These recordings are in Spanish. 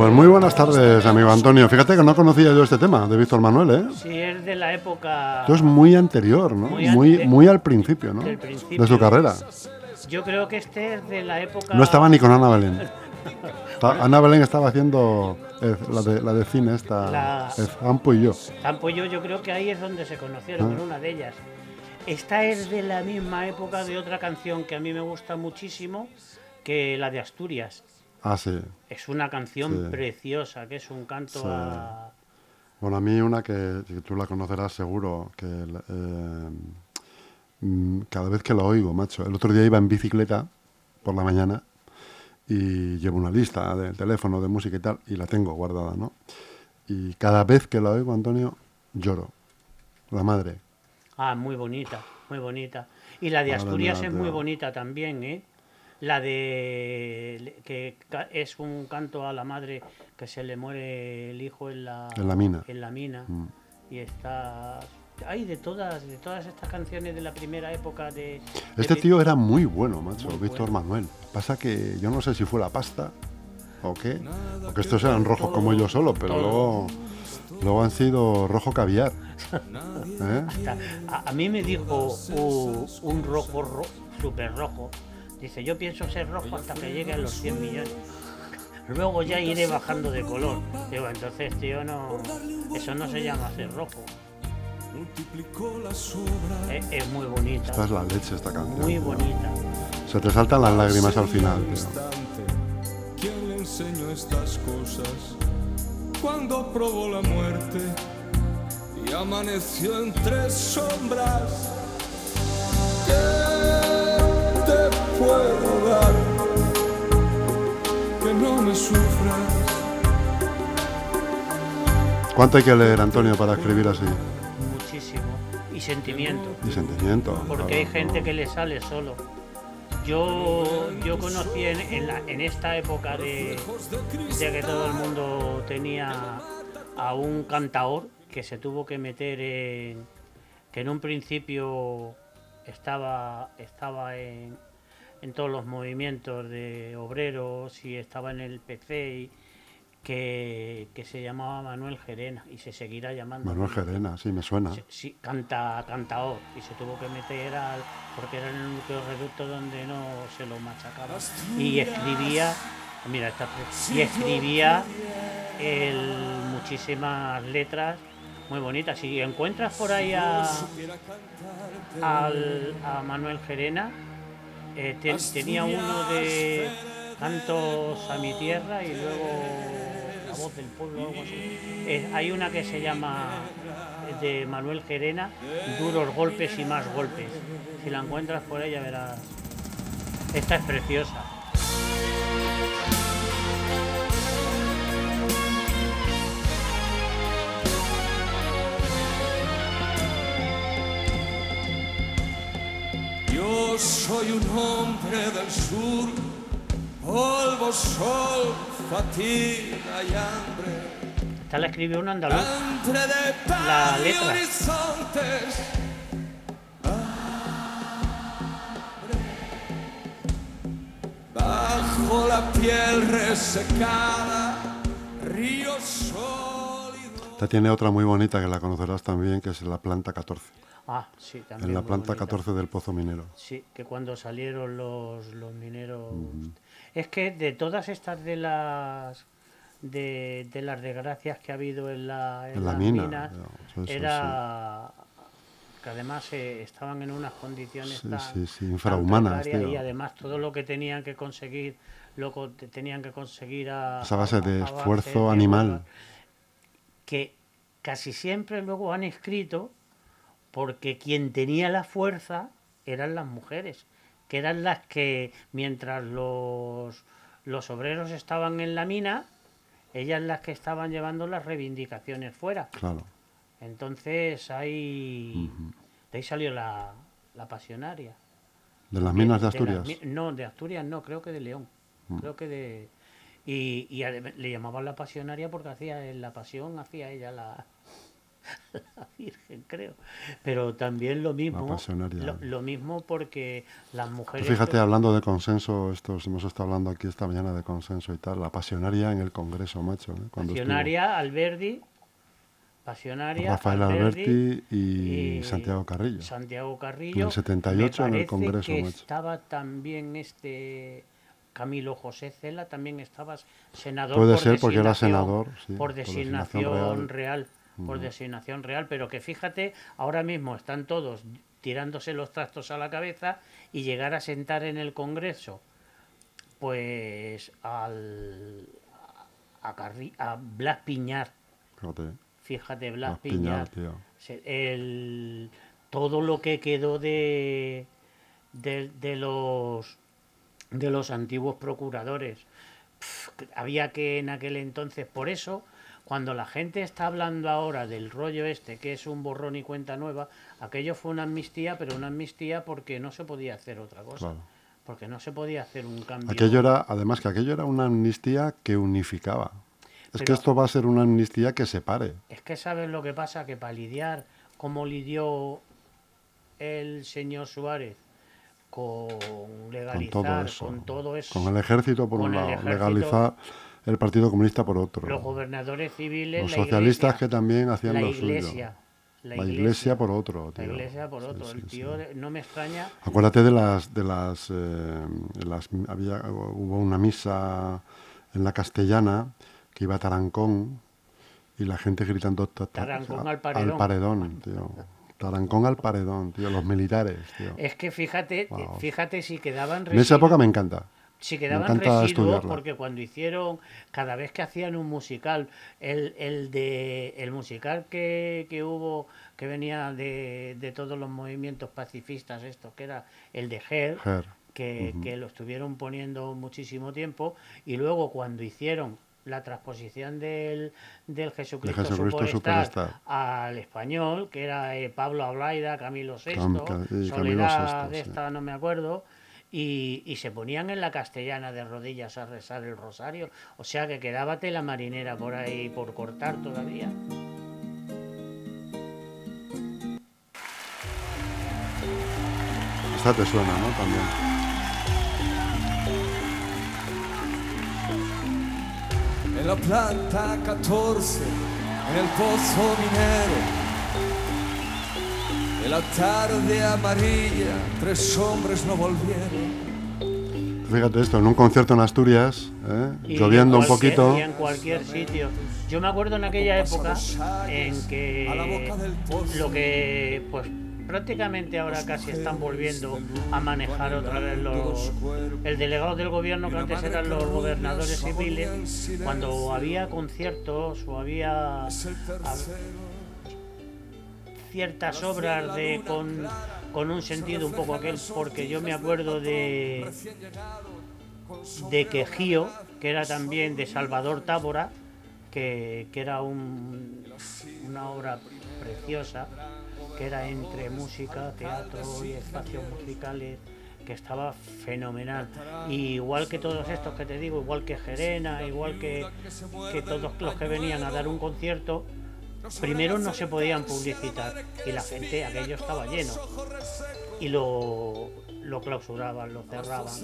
Pues muy buenas tardes, amigo Antonio. Fíjate que no conocía yo este tema de Víctor Manuel, ¿eh? Sí, es de la época. Esto es muy anterior, ¿no? Muy Muy, ante- muy al principio, ¿no? del principio. De su carrera. Yo creo que este es de la época. No estaba ni con Ana Belén. Ana Belén estaba haciendo eh, la, de, la de cine esta, La- eh, Ampo y yo. Campo yo, yo creo que ahí es donde se conocieron, Ah. con una de ellas. Esta es de la misma época de otra canción que a mí me gusta muchísimo, que la de Asturias. Ah, sí. Es una canción Sí. preciosa, que es un canto Sí. a. Bueno, a mí una que, que tú la conocerás seguro, que eh, mm, cada vez que la oigo, macho. El otro día iba en bicicleta por la mañana y llevo una lista del teléfono de música y tal, y la tengo guardada, ¿no? Y cada vez que la oigo, Antonio, lloro. La madre. Ah, muy bonita, muy bonita. Y la de Asturias es muy bonita también, ¿eh? La de que ca- es un canto a la madre que se le muere el hijo en la, En la mina. En la mina. Mm. Y está hay de todas de todas estas canciones de la primera época de, Este tío era muy bueno, macho, Muy Víctor bueno. Manuel. Pasa que yo no sé si fue la pasta o qué, porque estos eran rojos como yo solo, pero todo. luego, luego han sido rojo caviar. ¿Eh? hasta- a, a mí me dijo u- un rojo ro, súper rojo. Dice, yo pienso ser rojo hasta que llegue a los 100 millones. Luego ya iré bajando de color. Digo, entonces, tío, no, eso no se llama ser rojo. Es, es muy bonita, Esta es la leche, esta canción. muy tío. bonita. Se te saltan las lágrimas al final, tío. ¿Quién le enseñó estas cosas? Cuando probó la muerte y amaneció entre sombras. ¿Qué te puedo dar? Que no me sufras. ¿Cuánto hay que leer, Antonio, para escribir así? Muchísimo. Y sentimiento. Y sentimiento. Porque claro, hay gente ¿no? que le sale solo. Yo, yo conocí en, en la- en esta época de, de que todo el mundo tenía a un cantaor que se tuvo que meter en. que en un principio estaba, estaba en, en todos los movimientos de obreros y estaba en el PC y que, que se llamaba Manuel Gerena y se seguirá llamando. Manuel Gerena, sí, me suena. Sí, sí, canta, cantaor y se tuvo que meter al, porque era en el único reducto donde no se lo machacaba y escribía mira esta y escribía el- muchísimas letras muy bonitas si encuentras por ahí a, al- a Manuel Gerena eh, te- tenía uno de cantos a mi tierra y luego la voz del pueblo algo así. Eh, hay una que se llama de Manuel Gerena duros golpes y más golpes. Si la encuentras por ya verás. Esta es preciosa Yo soy un hombre del sur, polvo, sol, fatiga y hambre. esta la escribió un andaluz La y letra. Bajo la piel resecada, río sólido. Esta tiene otra muy bonita que la conocerás también, que es la planta 14. ah sí también En la planta bonita. 14 del Pozo Minero. Sí, que cuando salieron los, los mineros. Es que de todas estas de las de, de las desgracias que ha habido en la, En la las mina, minas, ya, sí, sí, era que además eh, estaban en unas condiciones Sí, tan, sí, tan infrahumanas, y además todo lo que tenían que conseguir lo te- tenían que conseguir a, Esa base de a esfuerzo animal. Que casi siempre luego han escrito porque quien tenía la fuerza eran las mujeres, que eran las que mientras los, los obreros estaban en la mina, ellas las que estaban llevando las reivindicaciones fuera. Claro. Entonces ahí, de ahí salió la, la pasionaria. De las minas de Asturias. no, de Asturias no, creo que de León. Creo que de... Y, y le llamaban la pasionaria porque hacía en la pasión, hacía ella la... la Virgen, creo. Pero también lo mismo. pasionaria. Lo, lo mismo porque las mujeres. fíjate, hablando de consenso, estos, hemos estado hablando aquí esta mañana de consenso y tal, la pasionaria en el Congreso, macho. ¿eh? Cuando estuvo Pasionaria, Alberdi. Pasionaria. Rafael Alberti y, Santiago Carrillo. Santiago Carrillo. En el 78 Me en el Congreso, que macho. estaba también este Camilo José Cela, también estaba senador. Puede por ser porque era senador, sí, por por designación real. real. por designación real, pero que fíjate, ahora mismo están todos tirándose los trastos a la cabeza y llegar a sentar en el Congreso, pues al a, Carri- a Blas Piñar, Fíjate, fíjate, Blas Blas Piñar, el, todo lo que quedó de, de, de los de los antiguos procuradores. Había que en aquel entonces, por eso, cuando la gente está hablando ahora del rollo este, que es un borrón y cuenta nueva, aquello fue una amnistía, pero una amnistía porque no se podía hacer otra cosa. Claro. Porque no se podía hacer un cambio. Aquello era, además que aquello era una amnistía que unificaba. Es que esto va a ser una amnistía que separe. Es que sabes lo que pasa, que para lidiar como lidió el señor Suárez con Con legalizar, todo eso. con todo eso, Con el ejército por Con un lado, ejército, legalizar el Partido Comunista por otro. los gobernadores civiles, Los la socialistas que iglesia, también hacían la lo iglesia, suyo. la La iglesia, iglesia por otro, la tío. iglesia por Sí, otro. sí, el sí. tío, no me extraña, Acuérdate de las de las, eh, las había hubo una misa en la castellana que iba a Tarancón y la gente gritando ta- ta- Tarancón al paredón. paredón, tío. Tarancón al paredón, tío, los militares, tío. es que fíjate, Wow. fíjate si quedaban En esa época me encanta. Si quedaban encanta residuos estudiarla. porque cuando hicieron, cada vez que hacían un musical, el, el de el musical que, que hubo, que venía de, de todos los movimientos pacifistas, estos, que era el de Her, Her. que, que lo estuvieron poniendo muchísimo tiempo, y luego cuando hicieron la transposición del, del Jesucristo, Jesucristo Superstar Superstar. al español, que era eh, Pablo Ablaida, Camilo VI, Cam- Ca- y Camilo Soledad VI, de sí. esta no me acuerdo, y, y se ponían en la castellana de rodillas a rezar el rosario. O sea que quedaba tela marinera por ahí por cortar todavía. Esta te suena, ¿no? También. La planta 14, en el pozo minero. En la tarde amarilla, tres hombres no volvieron. Fíjate esto, en un concierto en Asturias, ¿eh? Lloviendo en un poquito. Y en cualquier sitio. Yo me acuerdo en aquella época en que lo que pues prácticamente ahora casi están volviendo a manejar otra vez los el delegado del gobierno que antes eran los gobernadores civiles cuando había conciertos o había ciertas obras de con, con un sentido un poco aquel porque yo me acuerdo de de Quejío, que era también de Salvador Tábora, que, que era un- una obra preciosa, que era entre música, teatro y espacios musicales, que estaba fenomenal. Y igual que todos estos que te digo, igual que Gerena, igual que, que todos los que venían a dar un concierto, primero no se podían publicitar y la gente, aquello estaba lleno. Y lo, lo clausuraban, lo cerraban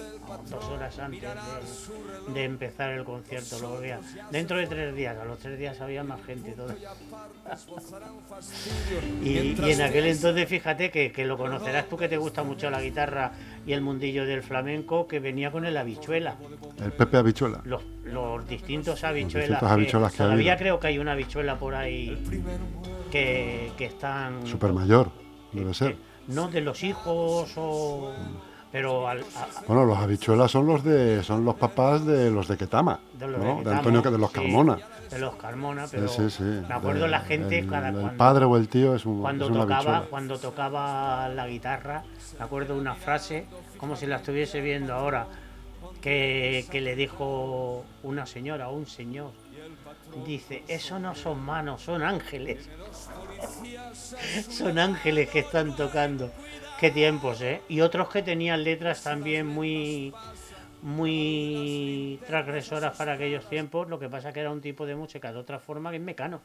dos horas antes de, de empezar el concierto. Lo volvían. Dentro de tres días, a los tres días había más gente todavía. Y, y en aquel entonces, fíjate que, que lo conocerás tú que te gusta mucho la guitarra y el mundillo del flamenco, que venía con el habichuela. El Pepe Habichuela. Los, los distintos habichuelas. distintos habichuelas que todavía habido. creo que hay una habichuela por ahí que, que están. Super mayor, debe ser. No de los hijos o. Pero al, a- Bueno, los habichuelas son los de son los papás de los de Ketama, de los ¿no? de Antonio que de los sí, Carmona. de los Carmona, pero sí, sí. me acuerdo De- la gente el, cada el cuando, padre o el tío es un cuando es una tocaba habichuela. cuando tocaba la guitarra, me acuerdo una frase, como si la estuviese viendo ahora, que, que le dijo una señora o un señor. Dice, eso no son manos, son ángeles. son ángeles que están tocando. Qué tiempos, ¿eh? Y otros que tenían letras también muy muy transgresoras para aquellos tiempos, lo que pasa que era un tipo de música de otra forma que es mecano.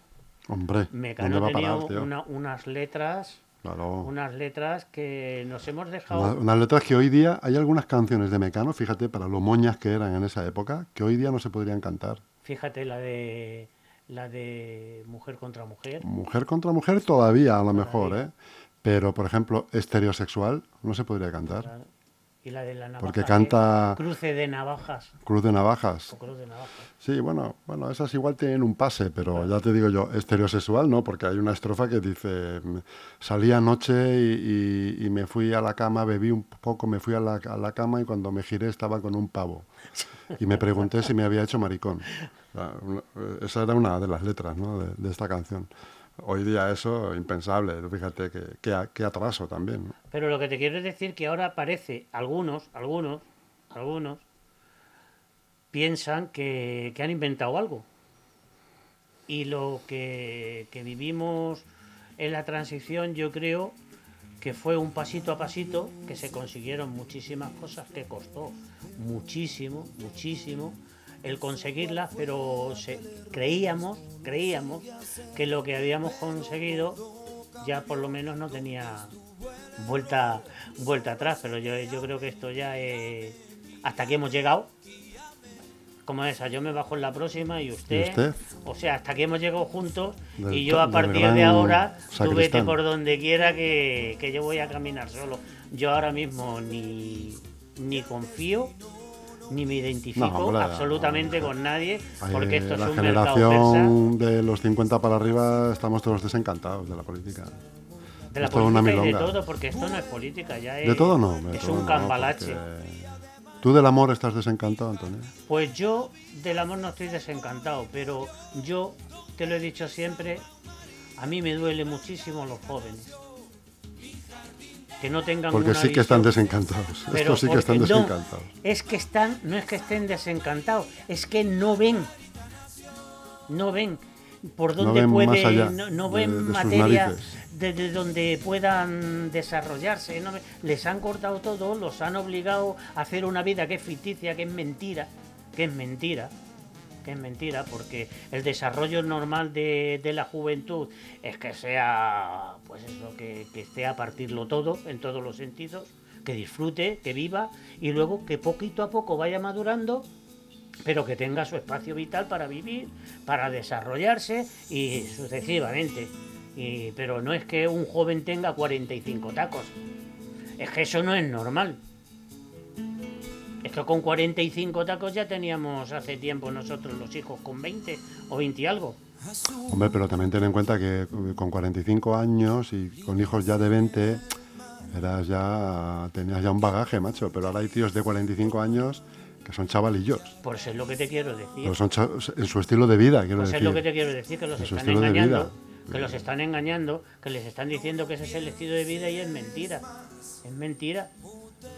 Hombre, Mecano ¿dónde va a tenía parar, tío? una- unas letras, Claro. unas letras que nos hemos Una- dejado. Unas letras que hoy día hay algunas canciones de Mecano, fíjate, para lo moñas que eran en esa época, que hoy día no se podrían cantar. Fíjate la de la de mujer contra mujer. Mujer contra mujer todavía, a lo mejor, ¿eh? Pero, por ejemplo, estereosexual no se podría cantar. Y la de la navaja. Porque canta Cruce de navajas. Cruz de Navajas. O cruz de navajas. Sí, bueno, bueno, esas igual tienen un pase, pero ya te digo yo, estereosexual no, porque hay una estrofa que dice, "Me- salí anoche y, y- y me fui a la cama, bebí un poco, me fui a la, a la cama y cuando me giré estaba con un pavo. Y me pregunté si me había hecho maricón. Eh, esa era una de las letras de, esta canción. Hoy día eso, impensable, fíjate que atraso también. Pero lo que te quiero decir que ahora parece, algunos, algunos, algunos, piensan que, que han inventado algo. Y lo que, que vivimos en la transición, yo creo que fue un pasito a pasito, que se consiguieron muchísimas cosas que costó muchísimo, muchísimo el conseguirlas, pero se- creíamos, creíamos que lo que habíamos conseguido ya por lo menos no tenía vuelta vuelta atrás, pero yo, yo creo que esto ya es hasta aquí hemos llegado. Como esa, yo me bajo en la próxima y usted, ¿Y usted? o sea, hasta aquí hemos llegado juntos Del y yo a partir de ahora tú vete por donde quiera que, que yo voy a caminar solo. Yo ahora mismo ni, ni confío ni me identifico No, hombre, absolutamente no. con nadie porque esto es la un mercado persa generación de los 50 para arriba estamos todos desencantados de la política. de la una política y de todo porque esto no es política ya es, De todo no. de es todo un no, cambalache porque- ¿Tú del amor estás desencantado, Antonio? Pues yo del amor no estoy desencantado, pero yo te lo he dicho siempre, a mí me duele muchísimo los jóvenes. Que no tengan Porque sí que están desencantados. pero Estos sí que están no, desencantados. es que están, no es que estén desencantados, es que no ven. No ven por No allá no, no de- ven de materia desde donde puedan desarrollarse. no les han cortado todo, los han obligado a hacer una vida que es ficticia, que es mentira, que es mentira que es mentira, porque el desarrollo normal de, la juventud es que sea, pues eso, que, que esté a partirlo todo, en todos los sentidos, que disfrute, que viva, y luego que poquito a poco vaya madurando, pero que tenga su espacio vital para vivir, para desarrollarse y sucesivamente. Y, pero no es que un joven tenga 45 tacos, es que eso no es normal. Es que con 45 tacos ya teníamos hace tiempo nosotros los hijos con 20 o 20 y algo. Hombre, pero también ten en cuenta que con 45 años y con hijos ya de 20, eras ya, tenías ya un bagaje, macho. Pero ahora hay tíos de 45 años que son chavalillos. Por eso es lo que te quiero decir. Pero son en su estilo de vida, quiero es decir. lo que te quiero decir, que los En están engañando, que los están engañando, que les están diciendo que ese es el estilo de vida y es mentira. Es mentira.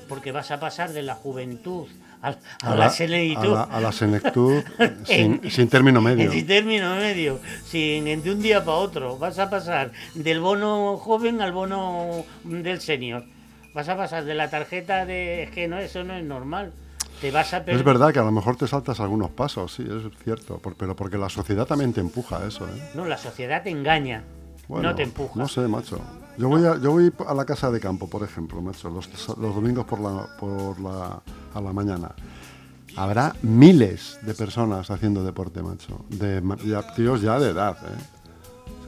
Porque vas a pasar de la juventud a, a a la la, a senectud. la- a la senectud sin, En- sin término medio. En término medio, sin de un día para otro. Vas a pasar del bono joven al bono del senior. Vas a pasar de la tarjeta de. Es que no, eso no es normal. Te vas a Es verdad que a lo mejor te saltas algunos pasos, sí, es cierto, pero porque la sociedad también te empuja a eso, ¿eh? No, la sociedad te engaña, Bueno, no te empuja. No sé, macho. Yo voy a, yo voy a la casa de campo, por ejemplo, macho, los, los domingos por la, por la, a la mañana. Habrá miles de personas haciendo deporte, macho. De ya, tíos ya de edad, ¿eh?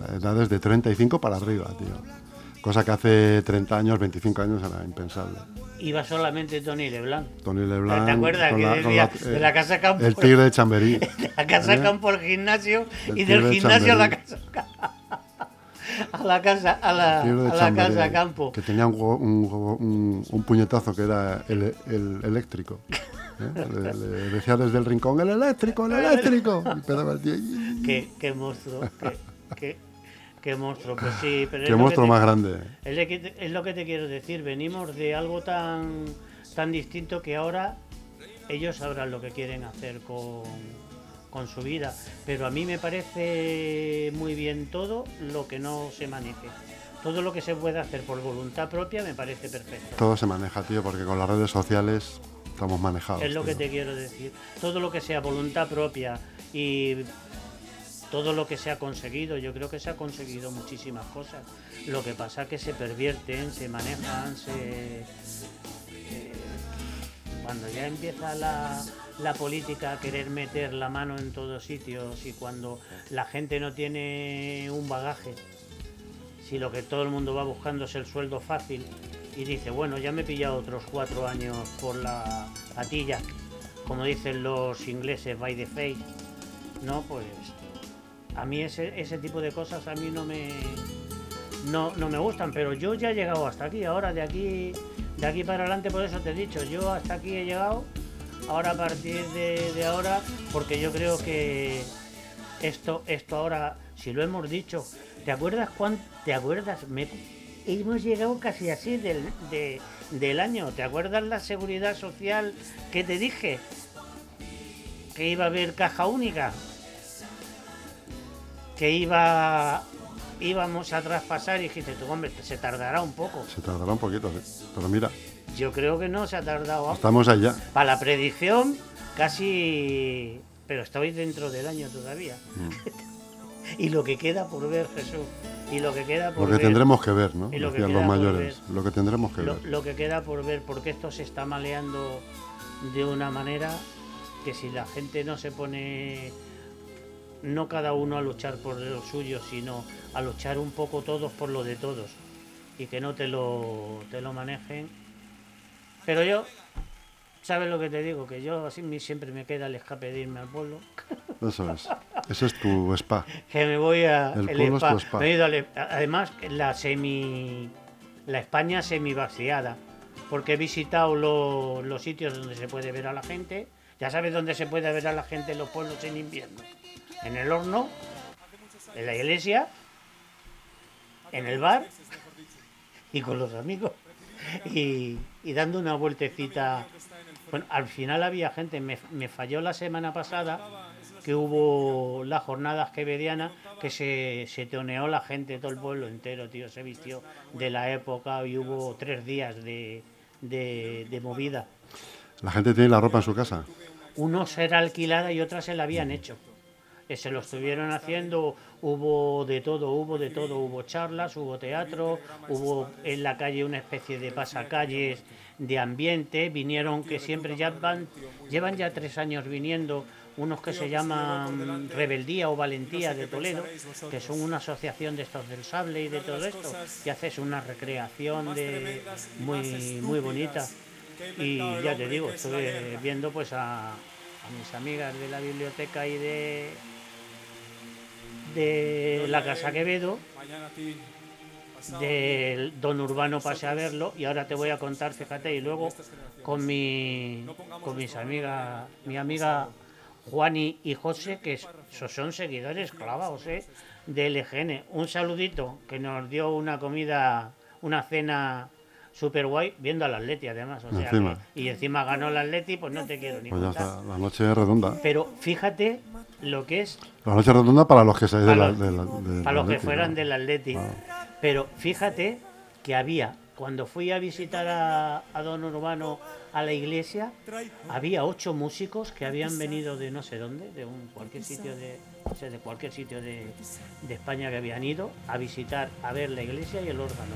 O sea, edades de 35 para arriba, tío. Cosa que hace 30 años, 25 años era impensable. Iba solamente Tony Leblanc. Tony Leblanc. ¿Te acuerdas que la- decía la- de la casa campo? El tigre de Chamberí. De la casa ¿Eh? campo al gimnasio El y del de gimnasio a la casa. A la casa, a la, a la casa campo. Que tenía un, un, go- un- un puñetazo que era el, el eléctrico. ¿eh? Le, le decía desde el rincón, el eléctrico, el eléctrico. Y pegaba el tío, "Y- Qué, qué monstruo, qué, qué- qué monstruo, pues sí, pero Qué monstruo te- más grande. Es, de que- es lo que te quiero decir, venimos de algo tan, tan distinto que ahora ellos sabrán lo que quieren hacer con, con su vida. Pero a mí me parece muy bien todo lo que no se maneje. Todo lo que se puede hacer por voluntad propia me parece perfecto. Todo se maneja, tío, porque con las redes sociales estamos manejados. Es lo que te quiero decir. Todo lo que sea voluntad propia y todo lo que se ha conseguido, yo creo que se ha conseguido muchísimas cosas. Lo que pasa es que se pervierten, se manejan, se... eh, cuando ya empieza la, la política querer meter la mano en todos sitios y cuando la gente no tiene un bagaje, si lo que todo el mundo va buscando es el sueldo fácil y dice, bueno, ya me he pillado otros cuatro años por la patilla, como dicen los ingleses, by the face, no, pues a mí ese, ese tipo de cosas a mí no me no, no me gustan, pero yo ya he llegado hasta aquí, ahora de aquí de aquí para adelante, por eso te he dicho, yo hasta aquí he llegado, ahora a partir de, ahora, porque yo creo que esto, esto ahora, si lo hemos dicho, ¿te acuerdas cuán, te acuerdas? Me- hemos llegado casi así del, de- del año, ¿te acuerdas la seguridad social que te dije? Que iba a haber caja única, que iba íbamos a traspasar y dijiste tú, hombre, se tardará un poco. Se tardará un poquito, sí. Pero mira, Yo creo que no se ha tardado. estamos allá. Para la predicción, casi. Pero estoy dentro del año todavía. Mm. y lo que queda por ver, Jesús. Y lo que queda por Lo que ver. tendremos que ver, ¿no? Y lo Decían los mayores. ver. Lo que tendremos que Lo, ver. lo que queda por ver, porque esto se está maleando de una manera que si la gente no se pone, no cada uno a luchar por lo suyo, sino a luchar un poco todos por lo de todos y que no te lo, te lo manejen. Pero yo, ¿sabes lo que te digo? Que yo así siempre me queda el escape de irme al pueblo, Eso es. Ese es tu spa. que me voy a El el pueblo es spa. tu spa. Me he ido al- además la semi la España semi vaciada porque he visitado lo- los sitios donde se puede ver a la gente ya sabes dónde se puede ver a la gente en los pueblos en invierno en el horno en la iglesia en el bar y con los amigos y, y dando una vueltecita bueno al final había gente me, me falló la semana pasada que hubo las jornadas quevedianas que se, se toneó la gente, todo el pueblo entero, tío, se vistió de la época y hubo tres días de, de, de movida. La gente tiene la ropa en su casa. Unos era alquilada y otras se la habían hecho. Eh, Se lo estuvieron haciendo, hubo de todo, hubo de todo, hubo charlas, hubo teatro, hubo en la calle una especie de pasacalles de ambiente, vinieron que siempre ya van, llevan ya tres años viniendo unos que se llaman Rebeldía o Valentía de Toledo, que son una asociación de estos del sable y de todo esto, y haces una recreación de muy muy bonita. Y ya te digo, estuve viendo pues a mis amigas de la biblioteca y de de la Casa Quevedo, del Don Urbano pasé a verlo y ahora te voy a contar, fíjate, y luego con mi con mis amigas, mi amiga Juani y José, que son seguidores clavados ¿eh? de LGN. Un saludito que nos dio una comida, una cena super guay, viendo al Atleti además. O sea Encima. que- y encima ganó el Atleti, pues no te quiero ni Pues ya contar. está. La noche es redonda. Pero fíjate lo que es La noche redonda para los que seáis de Para la, los- de la- del para los que fueran ¿no? del Atleti. Claro. Pero fíjate que había, cuando fui a visitar a, a Don Urbano a la iglesia, había ocho músicos que habían venido de no sé dónde, de un, cualquier sitio de, no sé, de cualquier sitio de, de España que habían ido a visitar, a ver la iglesia y el órgano.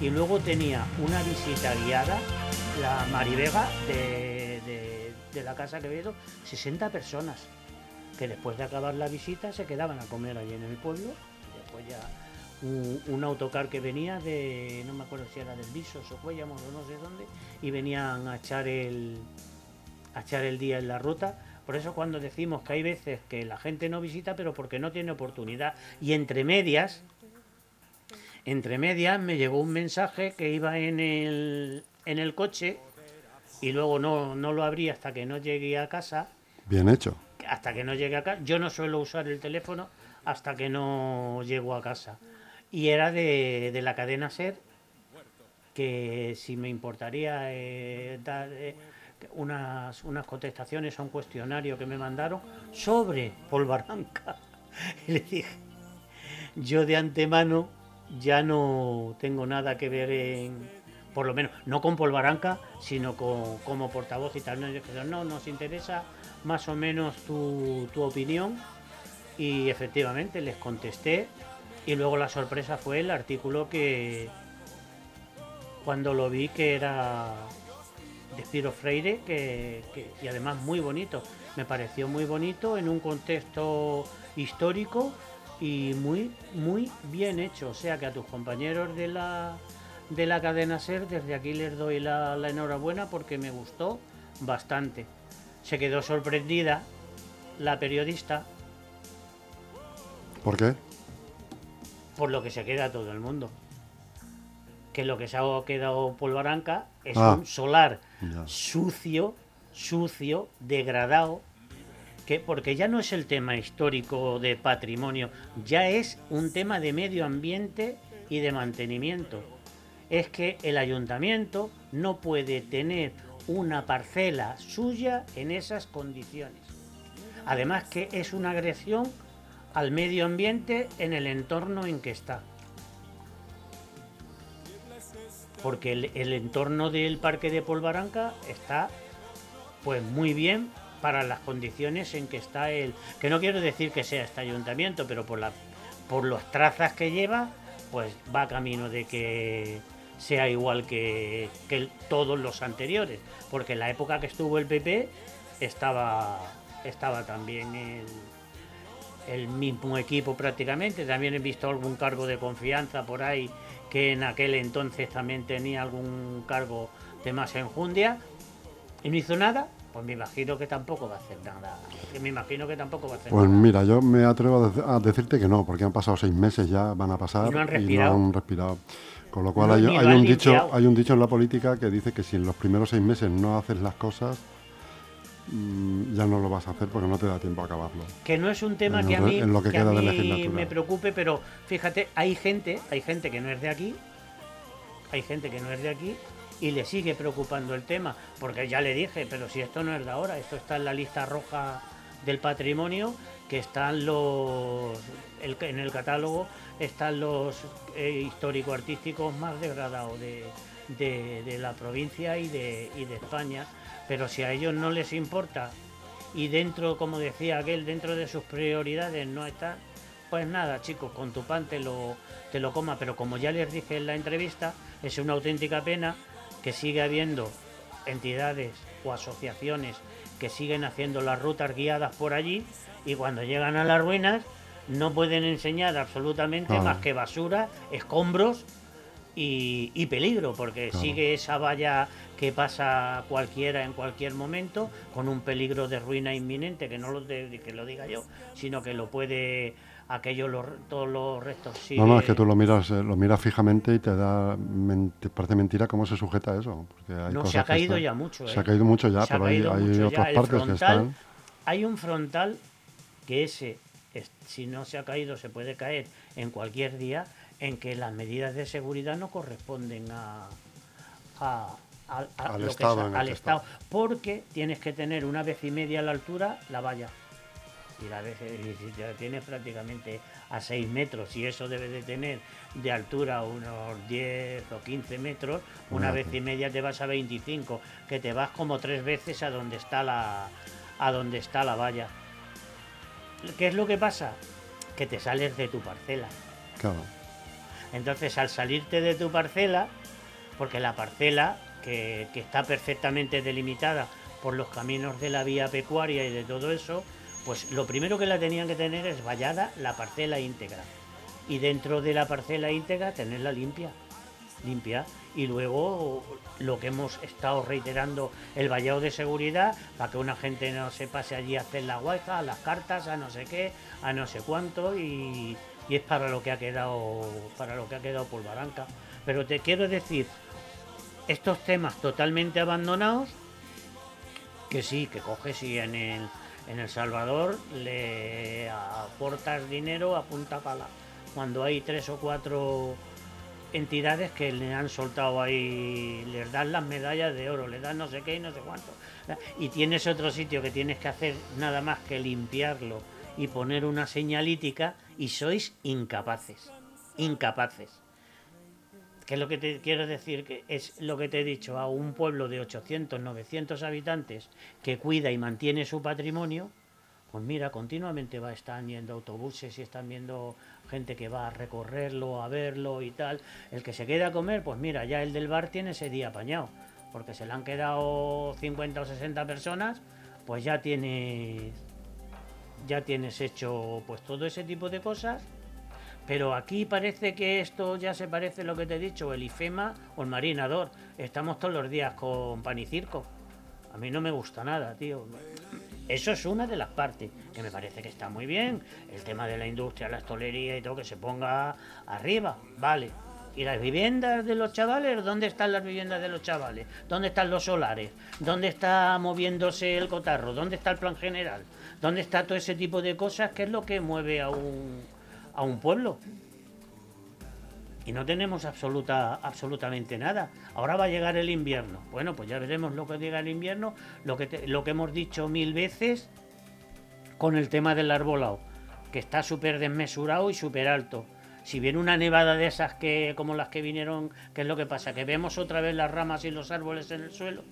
Y luego tenía una visita guiada, la Marivega de, de, de la casa que ido 60 personas que después de acabar la visita se quedaban a comer allí en el pueblo. Después ya un, un autocar que venía de, no me acuerdo si era del Visos o Cuellamos o no sé dónde, y venían a echar el, a echar el día en la ruta. Por eso cuando decimos que hay veces que la gente no visita, pero porque no tiene oportunidad. Y entre medias, entre medias me llegó un mensaje que iba en el, en el coche y luego no, no lo abrí hasta que no llegué a casa Bien hecho. Hasta que no llegue a casa. Yo no suelo usar el teléfono hasta que no llego a casa. Y era de, de la cadena SER, que si me importaría eh, dar eh, unas, unas contestaciones a un cuestionario que me mandaron sobre Polvaranca. Y le dije, yo de antemano ya no tengo nada que ver en, por lo menos, no con Polvaranca, sino con, como portavoz y tal. No, no, nos interesa más o menos tu, tu opinión Y efectivamente les contesté y luego la sorpresa fue el artículo que cuando lo vi que era de Spiro Freire que, y además muy bonito. Me pareció muy bonito en un contexto histórico y muy muy bien hecho. O sea que a tus compañeros de la de la cadena Ser desde aquí les doy la enhorabuena porque me gustó bastante. Se quedó sorprendida la periodista ¿Por qué? por lo que se queda todo el mundo. Que lo que se ha quedado Polvaranca es Ah. un solar Ya. sucio, sucio, degradado, que porque ya no es el tema histórico de patrimonio, ya es un tema de medio ambiente y de mantenimiento. Es que el ayuntamiento no puede tener una parcela suya en esas condiciones. Además que es una agresión al medio ambiente en el entorno en que está. Porque el, entorno del parque de Polvaranca está pues muy bien para las condiciones en que está el que no quiero decir que sea este ayuntamiento pero por la por las trazas que lleva pues va camino de que sea igual que, todos los anteriores porque en la época que estuvo el PP estaba estaba también el, el mismo equipo prácticamente también he visto algún cargo de confianza por ahí que en aquel entonces también tenía algún cargo de más enjundia y no hizo nada, pues me imagino que tampoco va a hacer nada. Me imagino que tampoco va a hacer Pues nada. mira, yo me atrevo a, dec- a decirte que no, porque han pasado seis meses ya, van a pasar Y no han respirado. han respirado. Con lo cual No, hay, un dicho, hay un dicho en la política que dice que si en los primeros seis meses no haces las cosas, mm, ya no lo vas a hacer porque no te da tiempo a acabarlo. Que no es un tema En que a mí, en lo que que a queda de mí legislatura. me preocupe, pero fíjate, hay gente, hay gente que no es de aquí, hay gente que no es de aquí y le sigue preocupando el tema, porque ya le dije, pero si esto no es de ahora, esto está en la lista roja del patrimonio, que están los, el- en el catálogo están los eh, histórico-artísticos más degradados de, de- de la provincia y de, y de España, pero si a ellos no les importa y dentro, como decía aquel, dentro de sus prioridades no está, pues nada, chicos, con tu pan te lo, te lo coma, pero como ya les dije en la entrevista, es una auténtica pena que siga habiendo entidades o asociaciones que siguen haciendo las rutas guiadas por allí y cuando llegan a las ruinas no pueden enseñar absolutamente Claro. más que basura, escombros y, y peligro, porque Claro. sigue esa valla que pasa cualquiera en cualquier momento, con un peligro de ruina inminente, que no lo, de- que lo diga yo, sino que lo puede aquello, los- todos los restos. No, no, es que tú lo miras, eh, lo miras fijamente y te da, te parece mentira cómo se sujeta a eso. Porque hay No, cosas se ha caído están- ya mucho. Se ha ¿eh? caído mucho ya, Se pero hay, otras partes que están. Hay un frontal que ese, es- si no se ha caído, se puede caer en cualquier día, en que las medidas de seguridad no corresponden a, a- a- a Al estado es- al porque tienes que tener una vez y media a la altura la valla. Y la vez y ya tienes prácticamente a 6 metros y eso debe de tener de altura unos 10 o 15 metros, una vez y media te vas a 25, que te vas como tres veces a donde está la a donde está la valla. ¿Qué es lo que pasa? Que te sales de tu parcela. Claro. Entonces, al salirte de tu parcela, porque la parcela, que, que está perfectamente delimitada por los caminos de la vía pecuaria y de todo eso, pues lo primero que la tenían que tener es vallada la parcela íntegra. Y dentro de la parcela íntegra tenerla limpia. Limpia. Y luego lo que hemos estado reiterando, el vallado de seguridad, para que una gente no se pase allí a hacer la guaja, a las cartas, a no sé qué, a no sé cuánto, y, es para lo que ha quedado, para lo que ha quedado Polvaranca. Pero te quiero decir, estos temas totalmente abandonados, que sí, que coges y en el, en El Salvador le aportas dinero a punta pala. Cuando hay tres o cuatro entidades que le han soltado ahí, les dan las medallas de oro, le dan no sé qué y no sé cuánto. Y tienes otro sitio que tienes que hacer nada más que limpiarlo y poner una señalítica y sois incapaces. Incapaces. ¿Qué es lo que te quiero decir? Que es lo que te he dicho, a un pueblo de 800, 900 habitantes que cuida y mantiene su patrimonio, pues mira, continuamente va, están yendo autobuses y están viendo gente que va a recorrerlo, a verlo y tal. El que se queda a comer, pues mira, ya el del bar tiene ese día apañado, porque se le han quedado 50 o 60 personas, pues ya tienes, ya tienes hecho pues todo ese tipo de cosas. Pero aquí parece que esto ya se parece a lo que te he dicho, el IFEMA o el marinador. Estamos todos los días con pan y circo. A mí no me gusta nada, tío. Eso es una de las partes que me parece que está muy bien. El tema de la industria, la estolería y todo, que se ponga arriba, vale. ¿Y las viviendas de los chavales? ¿Dónde están las viviendas de los chavales? ¿Dónde están los solares? ¿Dónde está moviéndose el cotarro? ¿Dónde está el plan general? ¿Dónde está todo ese tipo de cosas que es lo que mueve a un, a un pueblo? Y no tenemos absoluta, absolutamente nada. Ahora va a llegar el invierno. Bueno, pues ya veremos lo que llega el invierno, lo que, lo que hemos dicho mil veces con el tema del arbolado, que está súper desmesurado y súper alto. Si viene una nevada de esas que como las que vinieron, ¿qué es lo que pasa? Que vemos otra vez las ramas y los árboles en el suelo.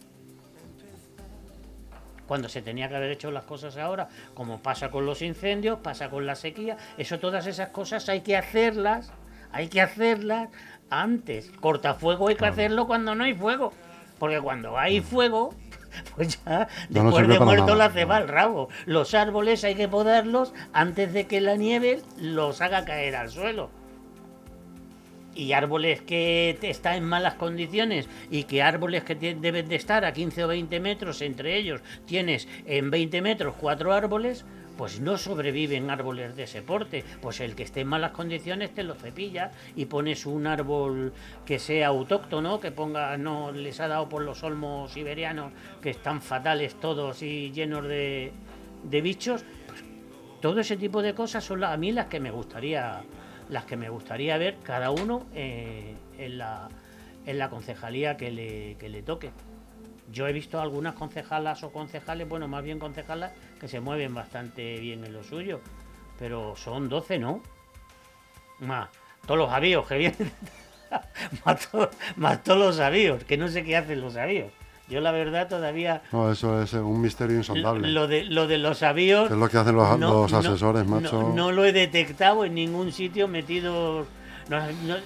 Cuando se tenía que haber hecho las cosas ahora, como pasa con los incendios, pasa con la sequía, eso todas esas cosas hay que hacerlas hay que hacerlas antes. Cortafuego hay que hacerlo cuando no hay fuego. Porque cuando hay mm. fuego, pues ya después de muerto la hace el rabo. Los árboles hay que podarlos antes de que la nieve los haga caer al suelo. Y árboles que están en malas condiciones y que árboles que deben de estar a 15 o 20 metros entre ellos, tienes en 20 metros cuatro árboles, pues no sobreviven árboles de ese porte. Pues el que esté en malas condiciones te lo cepilla y pones un árbol que sea autóctono, que ponga, no les ha dado por los olmos siberianos, que están fatales todos y llenos de, de bichos. Todo ese tipo de cosas son a mí las que me gustaría, las que me gustaría ver cada uno eh, en, la, en la concejalía que le, que le toque. Yo he visto algunas concejalas o concejales, bueno, más bien concejalas, que se mueven bastante bien en lo suyo. Pero son 12, ¿no? Más todos los avíos que vienen. más, todos los avíos, que no sé qué hacen los avíos. Yo la verdad todavía... No, eso es un misterio insondable. Lo de, lo de los avíos... es lo que hacen los, asesores, macho. no, lo he detectado en ningún sitio metido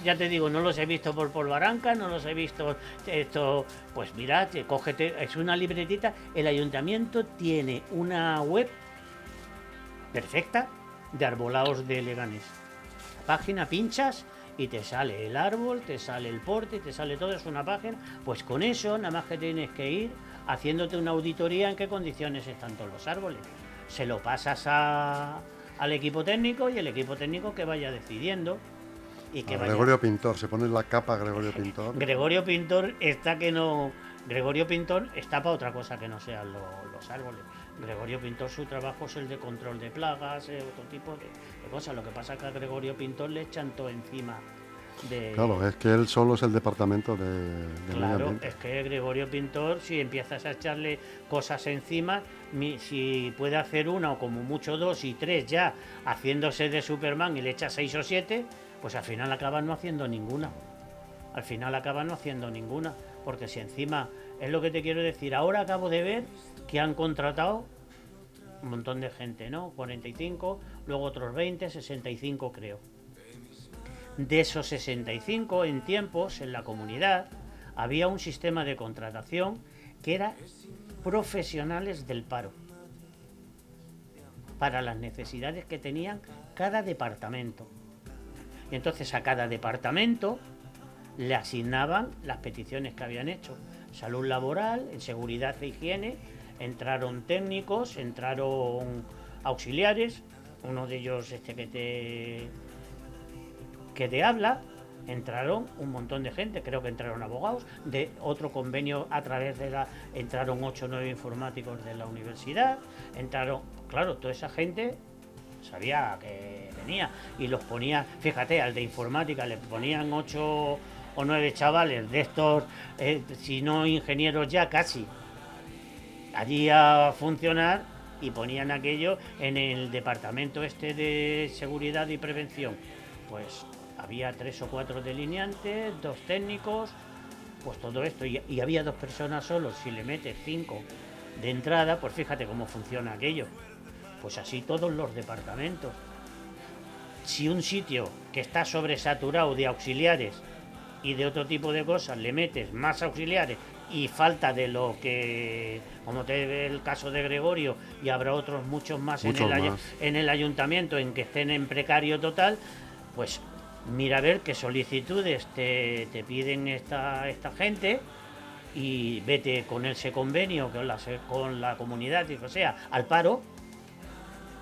ya te digo, no los he visto por Polvaranca, no los he visto esto. Pues mira, cógete, es una libretita. El ayuntamiento tiene una web perfecta de arbolados de Leganés. Página pinchas y te sale el árbol, te sale el porte, te sale todo, es una página. Pues con eso nada más que tienes que ir haciéndote una auditoría en qué condiciones están todos los árboles. Se lo pasas al equipo técnico y el equipo técnico que vaya decidiendo Gregorio Pintor, se pone la capa Gregorio Pintor. Gregorio Pintor está que no. Gregorio Pintor está para otra cosa que no sean los árboles. Gregorio Pintor, su trabajo es el de control de plagas, eh, otro tipo de, cosas. Lo que pasa es que a Gregorio Pintor le echan todo encima. De... Claro, es que él solo es el departamento de, Claro, es que Gregorio Pintor, si empiezas a echarle cosas encima, si puede hacer una o como mucho dos y tres ya haciéndose de Superman y le echa seis o siete, pues al final acaban no haciendo ninguna. Al final acaban no haciendo ninguna. Porque si encima, es lo que te quiero decir, ahora acabo de ver que han contratado un montón de gente, ¿no? 45, luego otros 20, 65 creo. De esos 65 en tiempos, en la comunidad, había un sistema de contratación que era profesionales del paro para las necesidades que tenían cada departamento. Y entonces a cada departamento le asignaban las peticiones que habían hecho. Salud laboral, en seguridad e higiene, entraron técnicos, entraron auxiliares, uno de ellos este que te que te habla, entraron un montón de gente, creo que entraron abogados, de otro convenio a través de la entraron 8 o 9 informáticos de la universidad, entraron, claro, toda esa gente sabía que venía. Y los ponía, fíjate, al de informática le ponían ocho o nueve chavales de estos, eh, si no ingenieros ya casi, allí a funcionar y ponían aquello en el departamento este de seguridad y prevención. Pues había tres o cuatro delineantes, dos técnicos, pues todo esto, y, y había dos personas solos, si le metes cinco de entrada, pues fíjate cómo funciona aquello Pues así todos los departamentos. Si un sitio que está sobresaturado de auxiliares y de otro tipo de cosas le metes más auxiliares y falta de lo que, como te ve el caso de Gregorio, y habrá otros muchos más, en, el, ay- más. en el ayuntamiento en que estén en precario total, pues mira a ver qué solicitudes te, te piden esta, esta gente y vete con ese convenio con la, con la comunidad, y o sea, al paro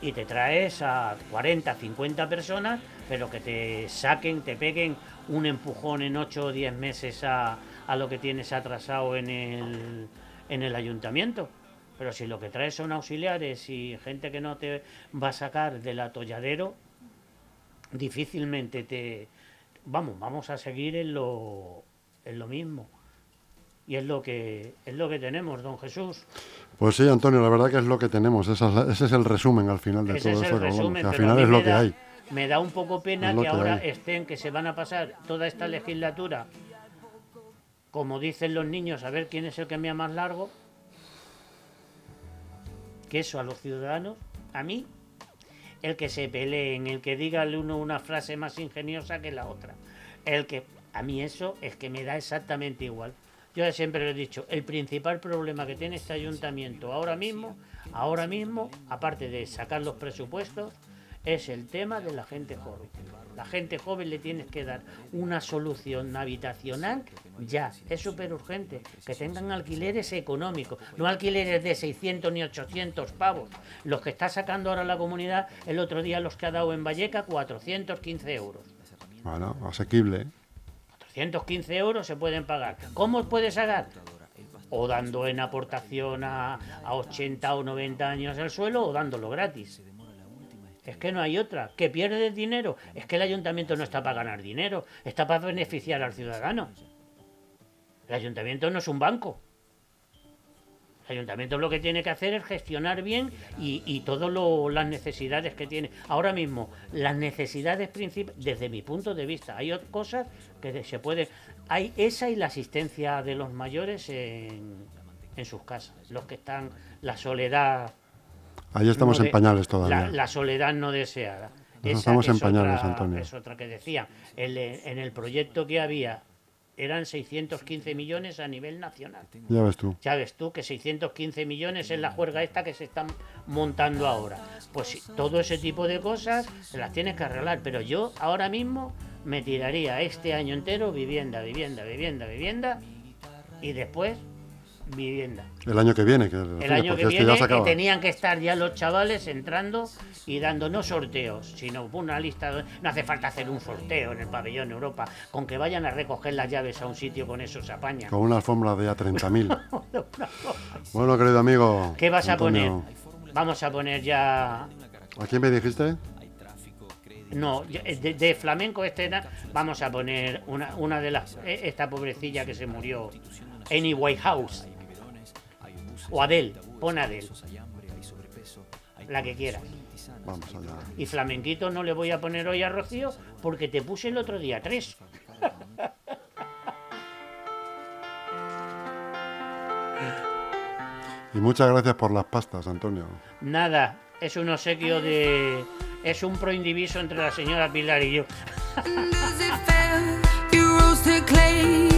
y te traes a 40, 50 personas, pero que te saquen, te peguen un empujón en 8 o 10 meses a, a lo que tienes atrasado en el, en el ayuntamiento. Pero si lo que traes son auxiliares y gente que no te va a sacar del atolladero, difícilmente te... Vamos, vamos a seguir en lo, en lo mismo. Y es lo que es lo que tenemos, don Jesús. Pues sí, Antonio, la verdad que es lo que tenemos. Es ese es el resumen al final de Ese todo es esto. el que hablamos, resumen, que al final es me lo que da, hay. Me da un poco pena que que ahora hay. estén, que se van a pasar toda esta legislatura, como dicen los niños, a ver quién es el que mea más largo. Que eso a los ciudadanos, a mí, el que se peleen, el que diga el uno una frase más ingeniosa que la otra. El que, a mí eso es que me da exactamente igual. Yo siempre lo he dicho, el principal problema que tiene este ayuntamiento ahora mismo, ahora mismo, aparte de sacar los presupuestos, es el tema de la gente joven. La gente joven le tienes que dar una solución habitacional ya, es súper urgente, que tengan alquileres económicos, no alquileres de 600 ni 800 pavos. Los que está sacando ahora la comunidad, el otro día los que ha dado en Valleca, 415 euros. Bueno, asequible. ¿Eh? 415 euros se pueden pagar. ¿Cómo puedes sacar? O dando en aportación a, a 80 o 90 años el suelo o dándolo gratis. Es que no hay otra. ¿Que pierdes dinero? Es que el ayuntamiento no está para ganar dinero, está para beneficiar al ciudadano. El ayuntamiento no es un banco. El ayuntamiento lo que tiene que hacer es gestionar bien y, y todas las necesidades que tiene. Ahora mismo, las necesidades principales, desde mi punto de vista, hay cosas que se puede. Hay esa y la asistencia de los mayores en, en sus casas. Los que están, la soledad. Ahí estamos no en pañales todavía. La, la soledad no deseada. Esa estamos en es pañales, otra- Antonio. Es otra que decía. El- en el proyecto que había eran 615 millones a nivel nacional. Ya ves tú. Ya ves tú que 615 millones es la juerga esta que se están montando ahora. Pues todo ese tipo de cosas se las tienes que arreglar. Pero yo ahora mismo me tiraría este año entero vivienda, vivienda, vivienda, vivienda y después vivienda. El año que viene. Que, El año porque que viene ya se que acaba. tenían que estar ya los chavales entrando y dando no sorteos, sino una lista. de- No hace falta hacer un sorteo en el pabellón Europa. Con que vayan a recoger las llaves a un sitio con eso se apaña. Con una alfombra de a 30.000. bueno, querido amigo. ¿Qué vas a poner? Vamos a poner ya. ¿A quién me dijiste? No, ya- de, de flamenco este vamos a poner una, una de las. eh, Esta pobrecilla que se murió. Amy Whitehouse. O Adele. Pon Adele. La que quieras. Vamos allá. Y flamenquito no le voy a poner hoy a Rocío porque te puse el otro día tres. Y muchas gracias por las pastas, Antonio. Nada, es un obsequio de. Es un proindiviso entre la señora Pilar y yo.